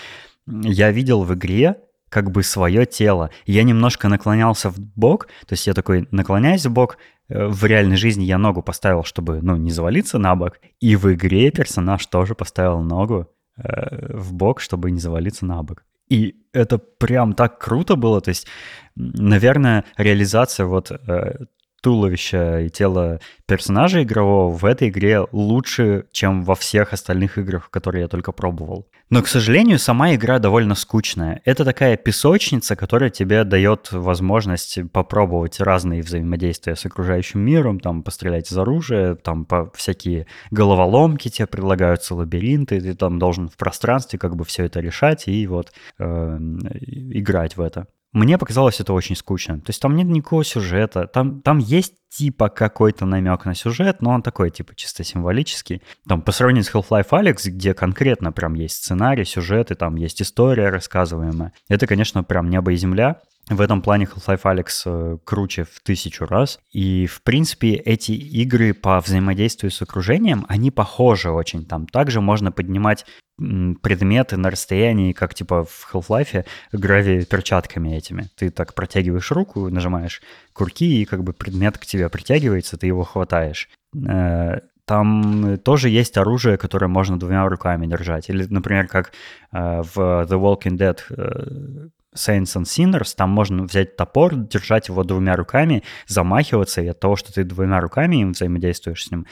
Speaker 2: я видел в игре как бы свое тело. Я немножко наклонялся в бок, то есть я такой наклоняюсь в бок, э, в реальной жизни я ногу поставил, чтобы, ну, не завалиться на бок, и в игре персонаж тоже поставил ногу э, в бок, чтобы не завалиться на бок. И это прям так круто было, то есть, наверное, реализация вот э, туловища и тело персонажа игрового в этой игре лучше, чем во всех остальных играх, которые я только пробовал. Но, к сожалению, сама игра довольно скучная. Это такая песочница, которая тебе дает возможность попробовать разные взаимодействия с окружающим миром, там, пострелять из оружия, там, по всякие головоломки тебе предлагаются, лабиринты, ты там должен в пространстве как бы все это решать и вот э, играть в это. Мне показалось это очень скучно. То есть там нет никакого сюжета. Там, там есть типа какой-то намек на сюжет, но он такой типа чисто символический. Там по сравнению с Half-Life Alex, где конкретно прям есть сценарий, сюжет, и там есть история рассказываемая. Это, конечно, прям небо и земля. В этом плане Half-Life Alex э, круче в тысячу раз. И, в принципе, эти игры по взаимодействию с окружением, они похожи очень. Там также можно поднимать предметы на расстоянии, как типа в Half-Life, грави перчатками этими. Ты так протягиваешь руку, нажимаешь курки, и как бы предмет к тебе притягивается, ты его хватаешь. Э, там тоже есть оружие, которое можно двумя руками держать. Или, например, как э, в The Walking Dead Saints and Sinners, там можно взять топор, держать его двумя руками, замахиваться, и от того, что ты двумя руками им взаимодействуешь с ним,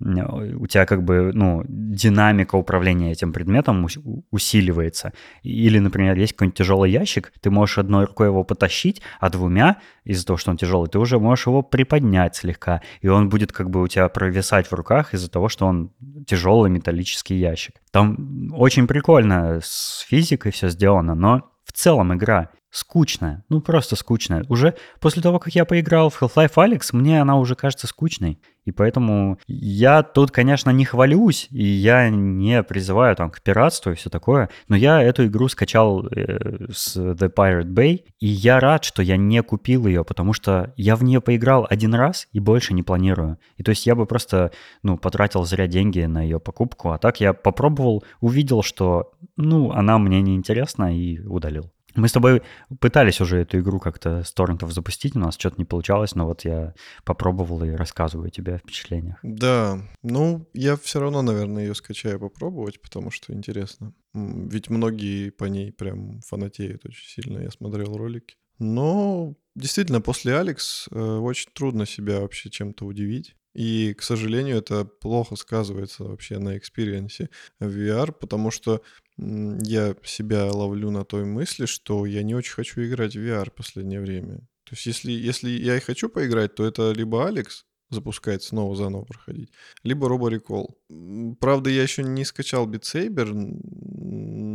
Speaker 2: у тебя как бы, ну, динамика управления этим предметом усиливается. Или, например, есть какой-нибудь тяжелый ящик, ты можешь одной рукой его потащить, а двумя, из-за того, что он тяжелый, ты уже можешь его приподнять слегка, и он будет как бы у тебя провисать в руках из-за того, что он тяжелый металлический ящик. Там очень прикольно с физикой все сделано, но целом игра скучная, ну просто скучная. Уже после того, как я поиграл в Half-Life Alex, мне она уже кажется скучной. И поэтому я тут, конечно, не хвалюсь, и я не призываю там к пиратству и все такое, но я эту игру скачал э, с The Pirate Bay, и я рад, что я не купил ее, потому что я в нее поиграл один раз и больше не планирую. И то есть я бы просто, ну, потратил зря деньги на ее покупку, а так я попробовал, увидел, что, ну, она мне не интересна и удалил. Мы с тобой пытались уже эту игру как-то с торрентов запустить, у нас что-то не получалось, но вот я попробовал и рассказываю тебе о впечатлениях.
Speaker 1: Да, ну, я все равно, наверное, ее скачаю попробовать, потому что интересно. Ведь многие по ней прям фанатеют очень сильно, я смотрел ролики. Но действительно, после Alyx э, очень трудно себя вообще чем-то удивить. И, к сожалению, это плохо сказывается вообще на experience е VR, потому что я себя ловлю на той мысли, что я не очень хочу играть в VR в последнее время. То есть если, если я и хочу поиграть, то это либо Алекс, запускать, снова заново проходить, либо Robo Recall. Правда, я еще не скачал Beat Saber.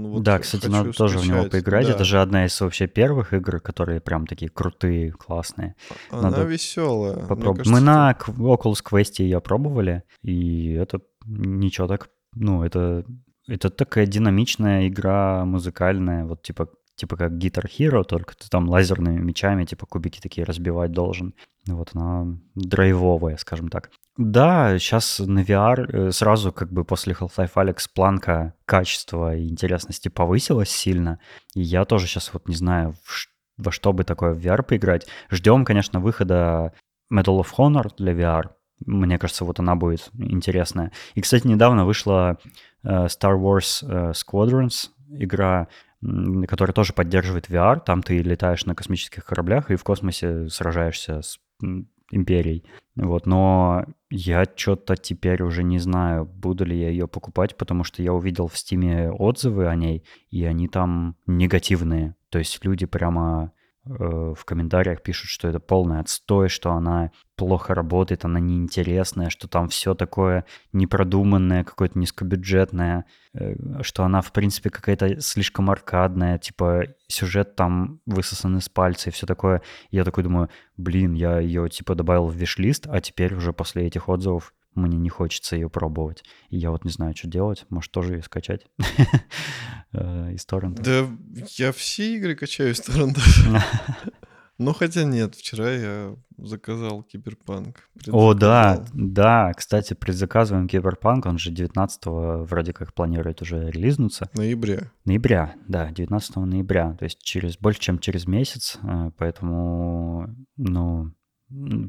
Speaker 2: Вот да, кстати, надо скачать. тоже в него поиграть. Да. Это же одна из вообще первых игр, которые прям такие крутые, классные.
Speaker 1: Она надо веселая.
Speaker 2: Попроб... Кажется, Мы на Oculus Quest ее пробовали, и это ничего так... Ну, это это такая динамичная игра музыкальная, вот типа типа как Guitar Hero, только ты там лазерными мечами, типа кубики такие разбивать должен. Вот она драйвовая, скажем так. Да, сейчас на VR э, сразу как бы после Half-Life Alex планка качества и интересности повысилась сильно. И я тоже сейчас вот не знаю, во что бы такое в VR поиграть. Ждем, конечно, выхода Medal of Honor для VR. Мне кажется, вот она будет интересная. И, кстати, недавно вышла Э, Star Wars э, Squadrons, игра, которая тоже поддерживает VR. Там ты летаешь на космических кораблях и в космосе сражаешься с империей. Вот, но я что-то теперь уже не знаю, буду ли я ее покупать, потому что я увидел в Стиме отзывы о ней, и они там негативные. То есть люди прямо в комментариях пишут, что это полный отстой, что она плохо работает, она неинтересная, что там все такое непродуманное, какое-то низкобюджетное, э, что она, в принципе, какая-то слишком аркадная, типа сюжет там высосан из пальца и все такое. я такой думаю, блин, я ее типа добавил в виш-лист, а теперь уже после этих отзывов мне не хочется ее пробовать. И я вот не знаю, что делать. Может, тоже ее скачать э, из торрента.
Speaker 1: Да я все игры качаю из торрента. Ну, хотя нет, вчера я заказал Киберпанк.
Speaker 2: О, да, да, кстати, предзаказываем Киберпанк, он же 19 вроде как планирует уже релизнуться.
Speaker 1: Ноября.
Speaker 2: Ноября, да, 19 ноября, то есть через больше, чем через месяц, э, поэтому, ну,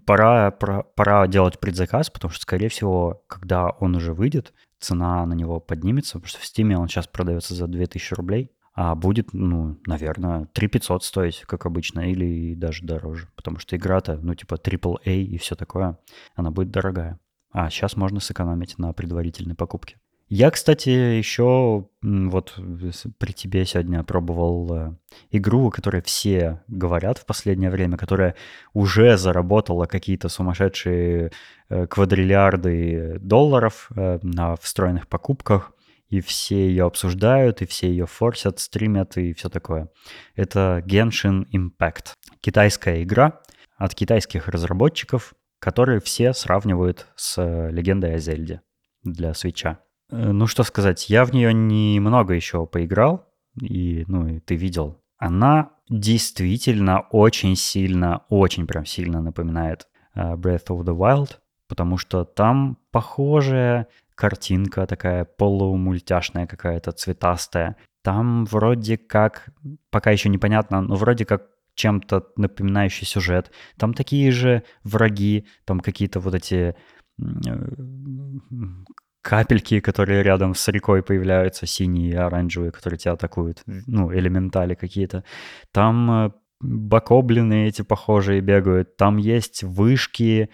Speaker 2: пора, пора, пора делать предзаказ, потому что, скорее всего, когда он уже выйдет, цена на него поднимется, потому что в Steam он сейчас продается за 2000 рублей, а будет, ну, наверное, 3 500 стоить, как обычно, или даже дороже, потому что игра-то, ну, типа AAA и все такое, она будет дорогая. А сейчас можно сэкономить на предварительной покупке. Я, кстати, еще вот при тебе сегодня пробовал э, игру, о которой все говорят в последнее время, которая уже заработала какие-то сумасшедшие э, квадриллиарды долларов э, на встроенных покупках и все ее обсуждают, и все ее форсят, стримят и все такое. Это Genshin Impact. Китайская игра от китайских разработчиков, которые все сравнивают с Легендой о Зельде для свеча. Э, ну что сказать, я в нее немного еще поиграл, и, ну, и ты видел. Она действительно очень сильно, очень прям сильно напоминает uh, Breath of the Wild, потому что там похожая картинка такая полумультяшная какая-то, цветастая. Там вроде как, пока еще непонятно, но вроде как чем-то напоминающий сюжет. Там такие же враги, там какие-то вот эти э, капельки, которые рядом с рекой появляются, синие и оранжевые, которые тебя атакуют, ну, элементали какие-то. Там э, бакоблины эти похожие бегают, там есть вышки,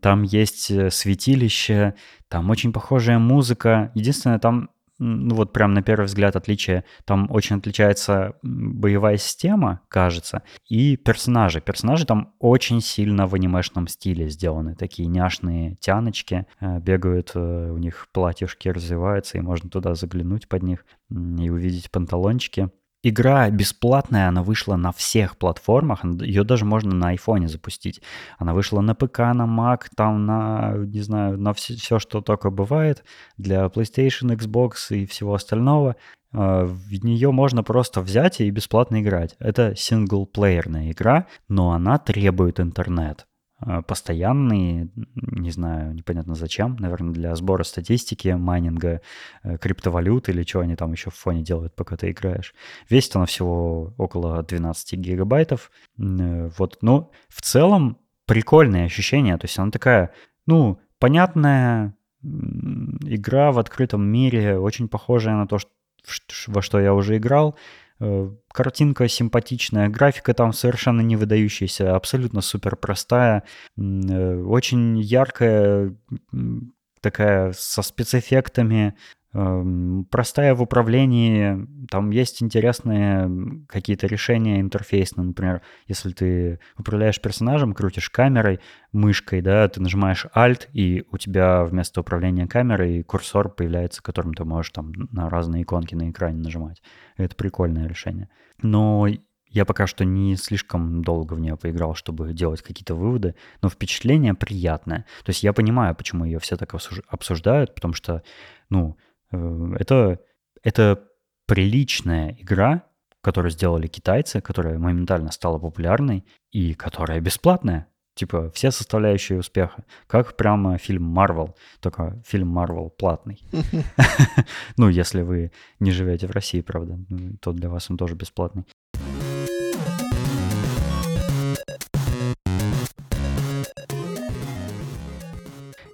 Speaker 2: там есть э, святилище, там очень похожая музыка. Единственное, там ну вот прям на первый взгляд отличие, там очень отличается боевая система, кажется, и персонажи. Персонажи там очень сильно в анимешном стиле сделаны, такие няшные тяночки, э, бегают, э, у них платьюшки развиваются, и можно туда заглянуть под них и увидеть панталончики. Игра бесплатная, она вышла на всех платформах, ее даже можно на айфоне запустить. Она вышла на ПК, на Mac, там на, не знаю, на все, все что только бывает, для PlayStation, Xbox и всего остального. А, в нее можно просто взять и бесплатно играть. Это синглплеерная игра, но она требует интернет. Э, постоянный, не знаю, непонятно зачем, наверное, для сбора статистики, майнинга э, криптовалют или что они там еще в фоне делают, пока ты играешь. Весит она всего около 12 гигабайтов. Вот, но в целом прикольное ощущение, то есть она такая, ну, понятная игра в открытом мире, очень похожая на то, во что я уже играл, картинка симпатичная, графика там совершенно не выдающаяся, абсолютно супер простая, э, очень яркая, такая со спецэффектами, простая в управлении, там есть интересные какие-то решения интерфейсные, например, если ты управляешь персонажем, крутишь камерой, мышкой, да, ты нажимаешь Alt, и у тебя вместо управления камерой курсор появляется, которым ты можешь там на разные иконки на экране нажимать. Это прикольное решение. Но я пока что не слишком долго в нее поиграл, чтобы делать какие-то выводы, но впечатление приятное. То есть я понимаю, почему ее все так обсуждают, потому что, ну, это, это приличная игра, которую сделали китайцы, которая моментально стала популярной и которая бесплатная. Типа все составляющие успеха. Как прямо фильм Marvel, только фильм Marvel платный. Ну, если вы не живете в России, правда, то для вас он тоже бесплатный.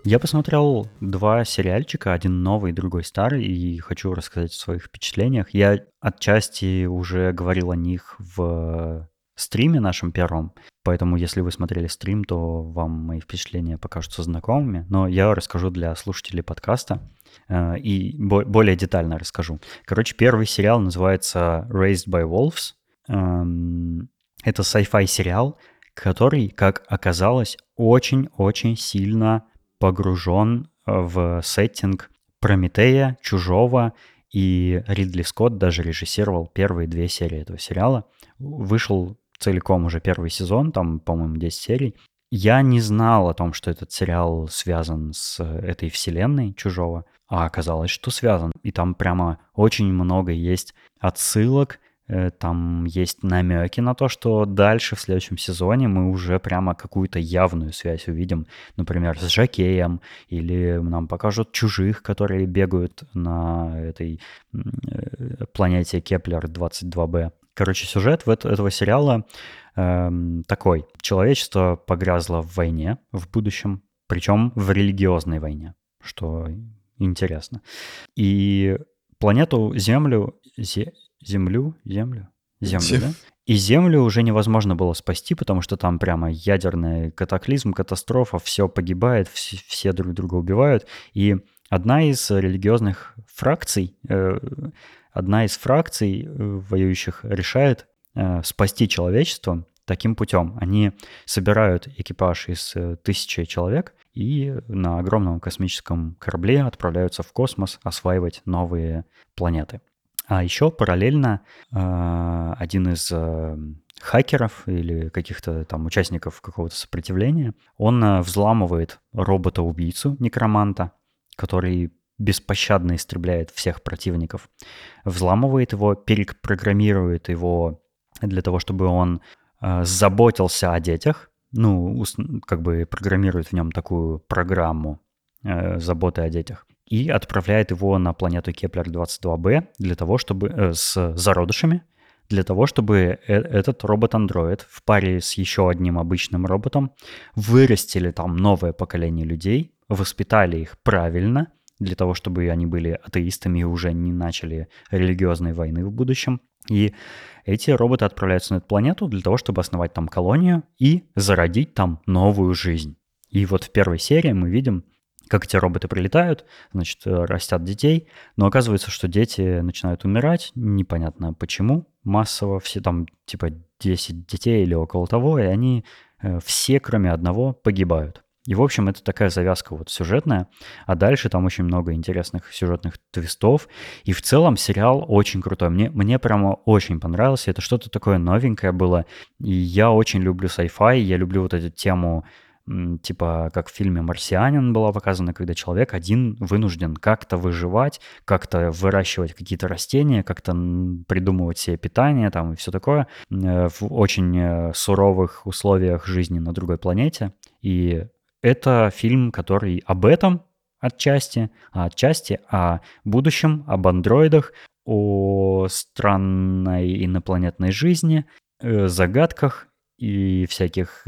Speaker 2: Я посмотрел два сериальчика, один новый, другой старый, и хочу рассказать о своих впечатлениях. Я отчасти уже говорил о них в стриме нашем первом, поэтому если вы смотрели стрим, то вам мои впечатления покажутся знакомыми, но я расскажу для слушателей подкаста э, и более детально расскажу. Короче, первый сериал называется Raised by Wolves. Эм, это sci-fi сериал, который, как оказалось, очень-очень сильно погружен э, в сеттинг Прометея, Чужого, и Ридли Скотт даже режиссировал первые две серии этого сериала. Вышел целиком уже первый сезон, там, по-моему, 10 серий. Я не знал о том, что этот сериал связан с этой вселенной чужого, а оказалось, что связан. И там прямо очень много есть отсылок, э, там есть намеки на то, что дальше в следующем сезоне мы уже прямо какую-то явную связь увидим, например, с Жакеем, или нам покажут чужих, которые бегают на этой э, планете Кеплер 22b. Короче, сюжет этого сериала эм, такой. Человечество погрязло в войне в будущем, причем в религиозной войне, что интересно. И планету Землю... Зе, землю? Землю? Землю, Зем... да? И Землю уже невозможно было спасти, потому что там прямо ядерный катаклизм, катастрофа, все погибает, все, все друг друга убивают. И одна из религиозных фракций, э, одна из фракций э, воюющих решает э, спасти человечество таким путем. Они собирают экипаж из э, тысячи человек и на огромном космическом корабле отправляются в космос осваивать новые планеты. А еще параллельно э, один из э, хакеров или каких-то там участников какого-то сопротивления, он э, взламывает робота-убийцу, некроманта, который беспощадно истребляет всех противников, взламывает его, перепрограммирует его для того, чтобы он заботился о детях, ну, как бы программирует в нем такую программу заботы о детях и отправляет его на планету Кеплер-22b для того, чтобы э, с зародышами, для того, чтобы э, этот робот-андроид в паре с еще одним обычным роботом вырастили там новое поколение людей, воспитали их правильно – для того, чтобы они были атеистами и уже не начали религиозной войны в будущем. И эти роботы отправляются на эту планету для того, чтобы основать там колонию и зародить там новую жизнь. И вот в первой серии мы видим, как эти роботы прилетают, значит, растят детей, но оказывается, что дети начинают умирать, непонятно почему, массово, все там типа 10 детей или около того, и они э, все, кроме одного, погибают. И, в общем, это такая завязка вот сюжетная, а дальше там очень много интересных сюжетных твистов, и в целом сериал очень крутой. Мне, мне прямо очень понравился, это что-то такое новенькое было, и я очень люблю sci-fi, я люблю вот эту тему типа как в фильме «Марсианин» была показана, когда человек один вынужден как-то выживать, как-то выращивать какие-то растения, как-то придумывать себе питание там и все такое э, в очень э, суровых условиях жизни на другой планете. И это фильм, который об этом отчасти, а отчасти о будущем, об андроидах, о странной инопланетной жизни, э, загадках и всяких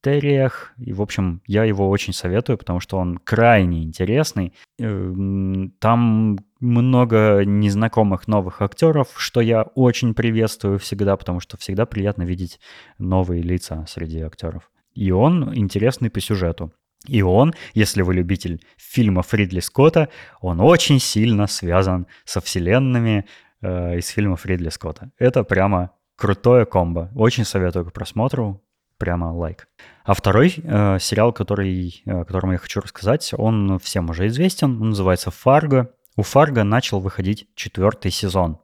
Speaker 2: мистериях. И, в общем, я его очень советую, потому что он крайне интересный. Эм, там много незнакомых новых актеров, что я очень приветствую всегда, потому что всегда приятно видеть новые лица среди актеров. И он интересный по сюжету. И он, если вы любитель фильма Фридли Скотта, он очень сильно связан со вселенными э, из фильма Фридли Скотта. Это прямо крутое комбо. Очень советую к просмотру. Прямо лайк. А второй э, сериал, который, э, о котором я хочу рассказать, он всем уже известен. Он называется «Фарго». У «Фарго» начал выходить четвертый сезон.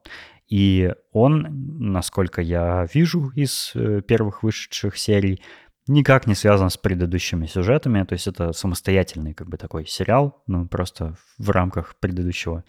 Speaker 2: И он, насколько я вижу из э, первых вышедших серий, никак не связан с предыдущими сюжетами, то есть это самостоятельный как бы такой сериал, ну просто в рамках предыдущего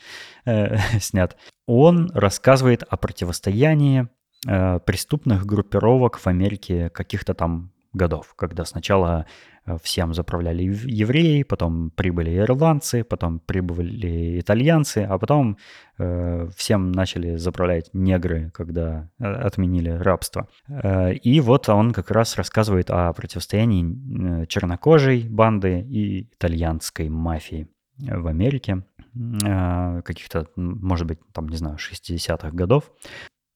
Speaker 2: э, снят. Он рассказывает о противостоянии э, преступных группировок в Америке каких-то там годов, когда сначала э, всем заправляли евреи, потом прибыли ирландцы, потом прибыли итальянцы, а потом э, всем начали заправлять негры, когда э, отменили рабство. Э, и вот он как раз рассказывает о противостоянии чернокожей банды и итальянской мафии в Америке каких-то, может быть, там, не знаю, 60-х годов.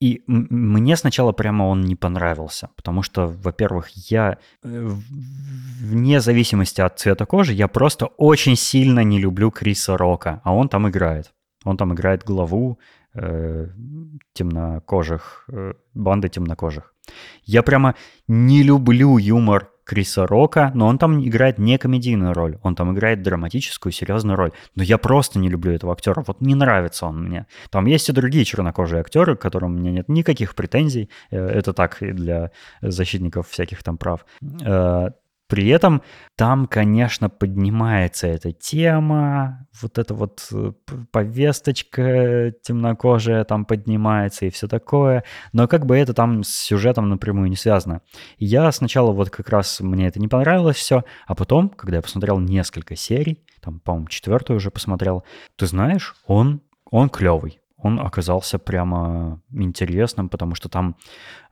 Speaker 2: И мне сначала прямо он не понравился, потому что, во-первых, я э, вне зависимости от цвета кожи, я просто очень сильно не люблю Криса Рока, а он там играет. Он там играет главу э, темнокожих, э, банды темнокожих. Я прямо не люблю юмор Криса Рока, но он там играет не комедийную роль, он там играет драматическую, серьезную роль. Но я просто не люблю этого актера, вот не нравится он мне. Там есть и другие чернокожие актеры, к которым у меня нет никаких претензий, э, это так и для защитников всяких там прав. При этом там, конечно, поднимается эта тема, вот эта вот э, повесточка темнокожая там поднимается и все такое, но как бы это там с сюжетом напрямую не связано. Я сначала вот как раз мне это не понравилось все, а потом, когда я посмотрел несколько серий, там, по-моему, четвертую уже посмотрел, ты знаешь, он, он клевый он оказался прямо интересным, потому что там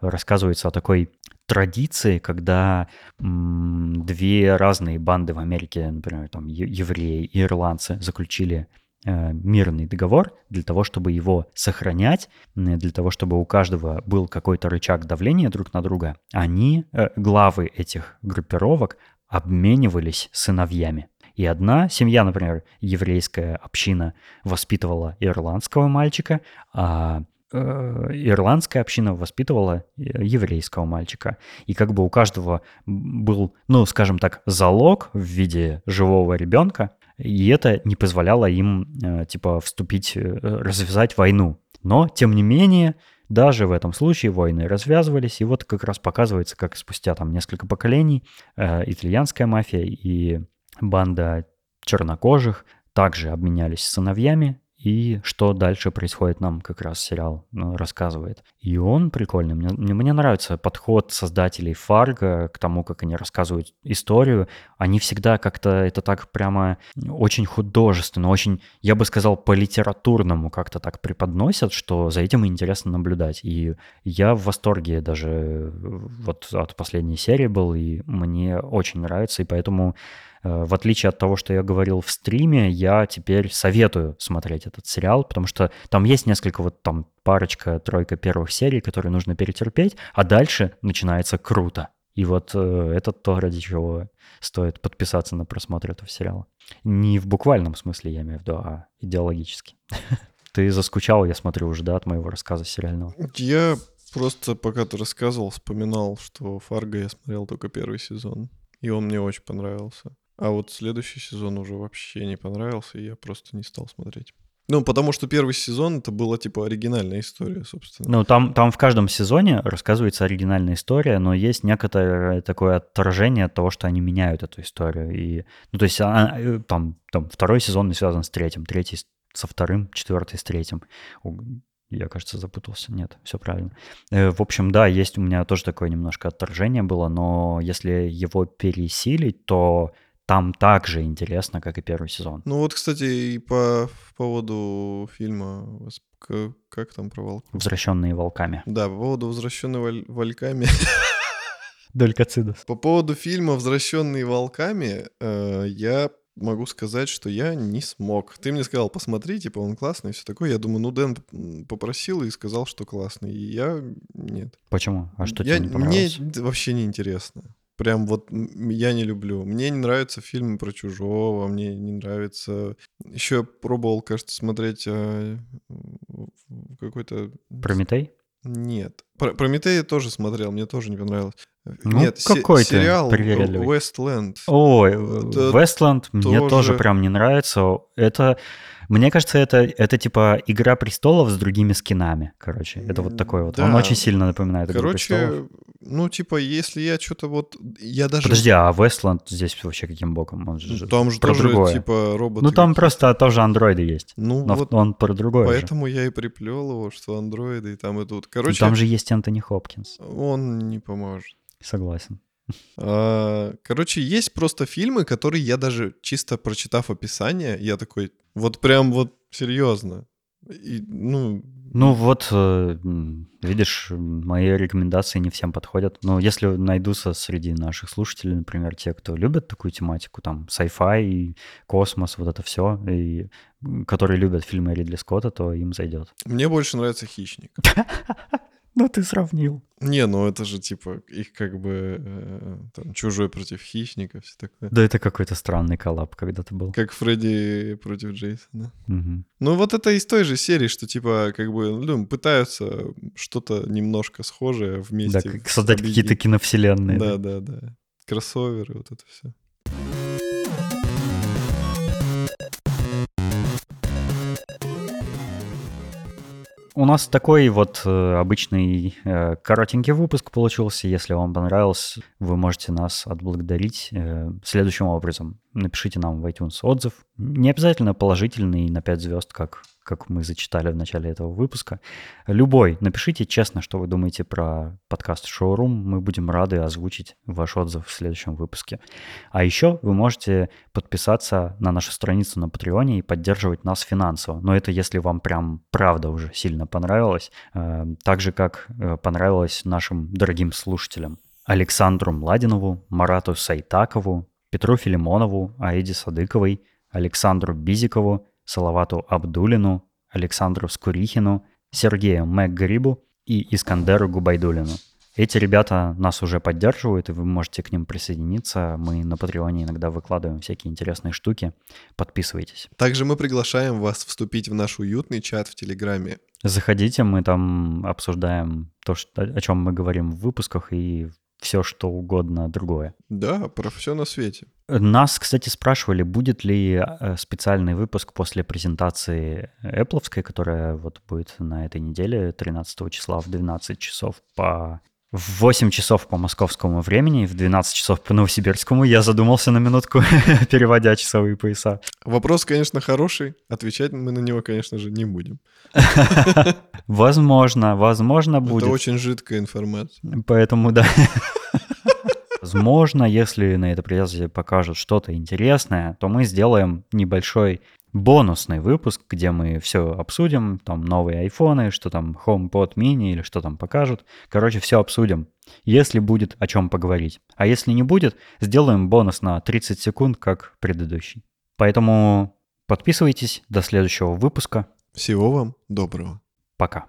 Speaker 2: рассказывается о такой традиции, когда м, две разные банды в Америке, например, там евреи и ирландцы заключили э, мирный договор для того, чтобы его сохранять, для того, чтобы у каждого был какой-то рычаг давления друг на друга. Они, э, главы этих группировок, обменивались сыновьями. И одна семья, например, еврейская община воспитывала ирландского мальчика, а э, ирландская община воспитывала э, еврейского мальчика. И как бы у каждого был, ну, скажем так, залог в виде живого ребенка, и это не позволяло им, э, типа, вступить, развязать войну. Но, тем не менее, даже в этом случае войны развязывались, и вот как раз показывается, как спустя там несколько поколений э, итальянская мафия и банда чернокожих также обменялись сыновьями, и что дальше происходит, нам как раз сериал ну, рассказывает. И он прикольный. Мне, мне, нравится подход создателей Фарго к тому, как они рассказывают историю. Они всегда как-то это так прямо очень художественно, очень, я бы сказал, по-литературному как-то так преподносят, что за этим интересно наблюдать. И я в восторге даже вот от последней серии был, и мне очень нравится, и поэтому Э, в отличие от того, что я говорил в стриме, я теперь советую смотреть этот сериал, потому что там есть несколько вот там парочка, тройка первых серий, которые нужно перетерпеть, а дальше начинается круто. И вот э, это то, ради чего стоит подписаться на просмотр этого сериала. Не в буквальном смысле, я имею в виду, а идеологически. Ты заскучал, я смотрю, уже, да, от моего рассказа сериального?
Speaker 1: Я просто, пока ты рассказывал, вспоминал, что Фарго я смотрел только первый сезон, и он мне очень понравился. А вот следующий сезон уже вообще не понравился, и я просто не стал смотреть. Ну, потому что первый сезон это была типа оригинальная история, собственно.
Speaker 2: Ну, там, там в каждом сезоне рассказывается оригинальная история, но есть некоторое такое отражение от того, что они меняют эту историю. И, ну, то есть а, э, там, там второй сезон не связан с третьим, третий со вторым, четвертый с третьим. Я, кажется, запутался. Нет, все правильно. Э, в общем, да, есть у меня тоже такое немножко отторжение было, но если его пересилить, то там так же интересно, как и первый сезон.
Speaker 1: Ну вот, кстати, и по поводу фильма, как там про волк?
Speaker 2: Возвращенные волками.
Speaker 1: Да, по поводу возвращенные волками.
Speaker 2: Долькоцидос.
Speaker 1: По поводу фильма «Возвращенные волками» э, я могу сказать, что я не смог. Ты мне сказал, посмотри, типа, он классный и все такое. Я думаю, ну, Дэн попросил и сказал, что классный. И я... Нет.
Speaker 2: Почему? А что
Speaker 1: я...
Speaker 2: тебе не понравилось?
Speaker 1: Мне вообще не интересно. Прям вот я не люблю. Мне не нравятся фильмы про чужого, мне не нравится. Еще я пробовал, кажется, смотреть а, какой-то.
Speaker 2: Прометей?
Speaker 1: Нет. Про Прометей я тоже смотрел, мне тоже не понравилось.
Speaker 2: Ну,
Speaker 1: Нет,
Speaker 2: какой
Speaker 1: се- сериал. Westland.
Speaker 2: Ой, Westland мне тоже прям не нравится. Это мне кажется, это, это типа «Игра престолов» с другими скинами, короче. Это вот такой вот. Да. Он очень сильно напоминает «Игру
Speaker 1: короче, престолов». ну, типа, если я что-то вот... Я даже...
Speaker 2: Подожди, а Westland здесь вообще каким боком? Он же
Speaker 1: ну, там же
Speaker 2: про
Speaker 1: тоже,
Speaker 2: другое.
Speaker 1: типа, роботы.
Speaker 2: Ну, там просто тоже андроиды есть.
Speaker 1: Ну,
Speaker 2: но
Speaker 1: вот
Speaker 2: он про другое
Speaker 1: Поэтому
Speaker 2: же.
Speaker 1: я и приплел его, что андроиды и там и тут. Короче...
Speaker 2: Там же есть Энтони Хопкинс.
Speaker 1: Он не поможет.
Speaker 2: Согласен.
Speaker 1: А, короче, есть просто фильмы, которые я даже чисто прочитав описание, я такой, вот прям вот серьезно. И, ну,
Speaker 2: ну вот, э, видишь, мои рекомендации не всем подходят. Но если найдутся среди наших слушателей, например, те, кто любят такую тематику, там, sci-fi, космос, вот это все, и которые любят фильмы Ридли Скотта, то им зайдет.
Speaker 1: Мне больше нравится «Хищник».
Speaker 2: Ну, ты сравнил.
Speaker 1: Не, ну это же типа их как бы э, там чужой против хищника, все такое.
Speaker 2: Да это какой-то странный коллап когда-то был.
Speaker 1: Как Фредди против Джейсона.
Speaker 2: Угу.
Speaker 1: Ну вот это из той же серии, что типа как бы ну, пытаются что-то немножко схожее вместе.
Speaker 2: Да, как создать какие-то киновселенные.
Speaker 1: Да, да, да. да. Кроссоверы, вот это все.
Speaker 2: У нас такой вот э, обычный э, коротенький выпуск получился. Если вам понравился, вы можете нас отблагодарить э, следующим образом. Напишите нам в iTunes отзыв. Не обязательно положительный на 5 звезд, как как мы зачитали в начале этого выпуска. Любой, напишите честно, что вы думаете про подкаст Showroom. Мы будем рады озвучить ваш отзыв в следующем выпуске. А еще вы можете подписаться на нашу страницу на Патреоне и поддерживать нас финансово. Но это если вам прям правда уже сильно понравилось. Э, так же, как э, понравилось нашим дорогим слушателям. Александру Младинову, Марату Сайтакову, Петру Филимонову, Аиде Садыковой, Александру Бизикову, Салавату Абдулину, Александру Скурихину, Сергею Мэггрибу и Искандеру Губайдулину. Эти ребята нас уже поддерживают, и вы можете к ним присоединиться. Мы на Патреоне иногда выкладываем всякие интересные штуки. Подписывайтесь.
Speaker 1: Также мы приглашаем вас вступить в наш уютный чат в Телеграме.
Speaker 2: Заходите, мы там обсуждаем то, что, о чем мы говорим в выпусках, и все, что угодно другое.
Speaker 1: Да, про все на свете.
Speaker 2: Нас, кстати, спрашивали, будет ли э, специальный выпуск после презентации Apple, которая вот будет на этой неделе, 13 числа в 12 часов по в 8 часов по московскому времени, в 12 часов по новосибирскому. Я задумался на минутку, переводя часовые пояса.
Speaker 1: Вопрос, конечно, хороший. Отвечать мы на него, конечно же, не будем.
Speaker 2: Возможно, возможно будет.
Speaker 1: Это очень жидкая информация.
Speaker 2: Поэтому, да. Возможно, если на этой презентации покажут что-то интересное, то мы сделаем небольшой бонусный выпуск, где мы все обсудим, там новые айфоны, что там HomePod mini или что там покажут. Короче, все обсудим, если будет о чем поговорить. А если не будет, сделаем бонус на 30 секунд, как предыдущий. Поэтому подписывайтесь до следующего выпуска.
Speaker 1: Всего вам доброго.
Speaker 2: Пока.